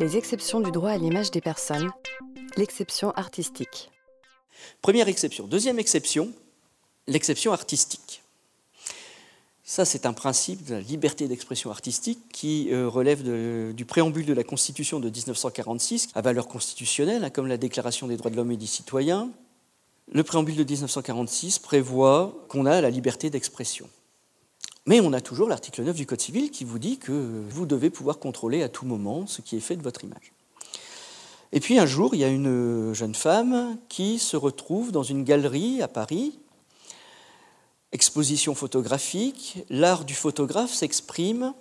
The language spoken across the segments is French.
Les exceptions du droit à l'image des personnes. L'exception artistique. Première exception. Deuxième exception, l'exception artistique. Ça, c'est un principe de la liberté d'expression artistique qui euh, relève du préambule de la Constitution de 1946, à valeur constitutionnelle, hein, comme la Déclaration des droits de l'homme et des citoyens. Le préambule de 1946 prévoit qu'on a la liberté d'expression. Mais on a toujours l'article 9 du Code civil qui vous dit que vous devez pouvoir contrôler à tout moment ce qui est fait de votre image. Et puis un jour, il y a une jeune femme qui se retrouve dans une galerie à Paris exposition photographique, l'art du photographe s'exprime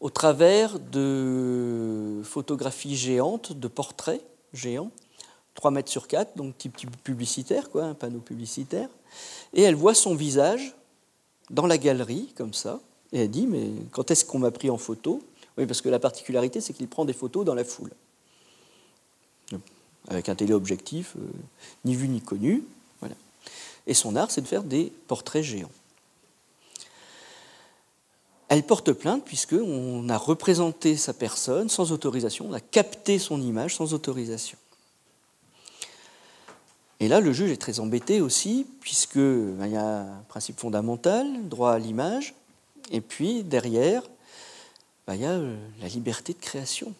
au travers de photographies géantes, de portraits géants, 3 mètres sur 4, donc type publicitaire, quoi, un panneau publicitaire. Et elle voit son visage dans la galerie, comme ça, et elle dit, mais quand est-ce qu'on m'a pris en photo? Oui, parce que la particularité, c'est qu'il prend des photos dans la foule. Avec un téléobjectif, euh, ni vu ni connu. Et son art, c'est de faire des portraits géants. Elle porte plainte puisqu'on a représenté sa personne sans autorisation, on a capté son image sans autorisation. Et là, le juge est très embêté aussi, puisqu'il ben, y a un principe fondamental, droit à l'image, et puis derrière, ben, il y a euh, la liberté de création.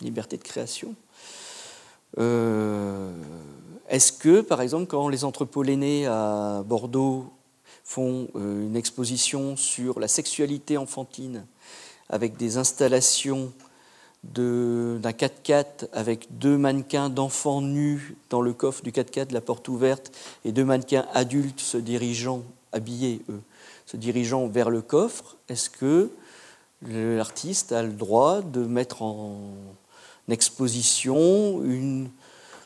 Liberté de création. Euh, est-ce que, par exemple, quand les entrepôts l'aîné à Bordeaux font euh, une exposition sur la sexualité enfantine avec des installations d'un 4x4 avec deux mannequins d'enfants nus dans le coffre du 4x4, la porte ouverte, et deux mannequins adultes se dirigeant, habillés eux, se dirigeant vers le coffre, est-ce que l'artiste a le droit de mettre en exposition une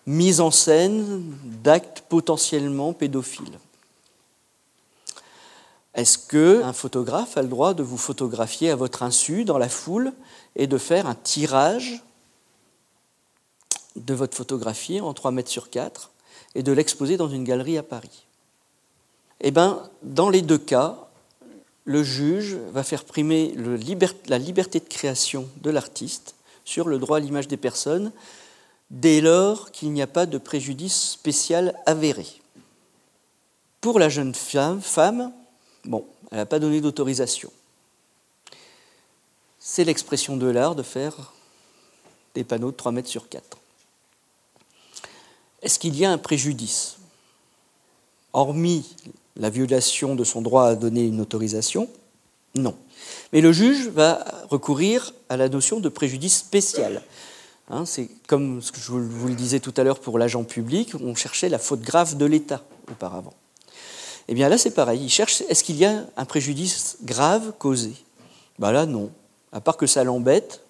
mise en scène d'actes potentiellement pédophiles? Est-ce qu'un photographe a le droit de vous photographier à votre insu dans la foule et de faire un tirage de votre photographie en 3 mètres sur 4 et de l'exposer dans une galerie à Paris? Eh bien, dans les deux cas, le juge va faire primer la liberté de création de l'artiste sur le droit à l'image des personnes dès lors qu'il n'y a pas de préjudice spécial avéré. Pour la jeune femme, bon, elle n'a pas donné d'autorisation. C'est l'expression de l'art de faire des panneaux de 3 mètres sur 4. Est-ce qu'il y a un préjudice? Hormis la violation de son droit à donner une autorisation Non. Mais le juge va recourir à la notion de préjudice spécial. Hein, c'est comme ce que je vous le disais tout à l'heure pour l'agent public, on cherchait la faute grave de l'État auparavant. Eh bien là, c'est pareil. Il cherche est-ce qu'il y a un préjudice grave causé? Ben Là, non. À part que ça l'embête,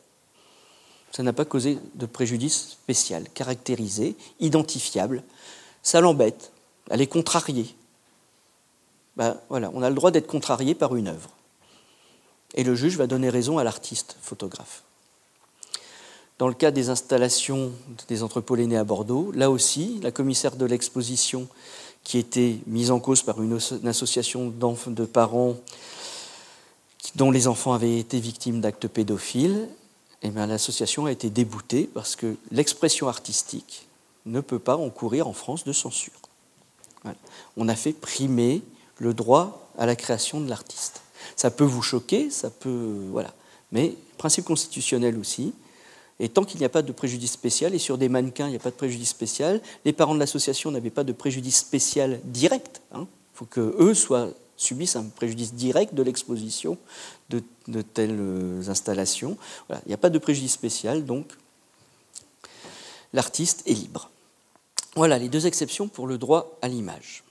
ça n'a pas causé de préjudice spécial, caractérisé, identifiable. Ça l'embête. Elle est contrariée. Ben, voilà, on a le droit d'être contrarié par une œuvre. Et le juge va donner raison à l'artiste photographe. Dans le cas des installations des entrepôts l'aîné à Bordeaux, là aussi, la commissaire de l'exposition, qui était mise en cause par une, association de parents dont les enfants avaient été victimes d'actes pédophiles, eh l'association a été déboutée parce que l'expression artistique ne peut pas encourir en France de censure. On a fait primer le droit à la création de l'artiste. Ça peut vous choquer, ça peut. Voilà. Mais principe constitutionnel aussi, et tant qu'il n'y a pas de préjudice spécial, et sur des mannequins, il n'y a pas de préjudice spécial, les parents de l'association n'avaient pas de préjudice spécial direct. Il hein. faut qu'eux subissent un préjudice direct de l'exposition de, telles euh, installations. il n'y a pas de préjudice spécial, donc l'artiste est libre. Voilà les deux exceptions pour le droit à l'image.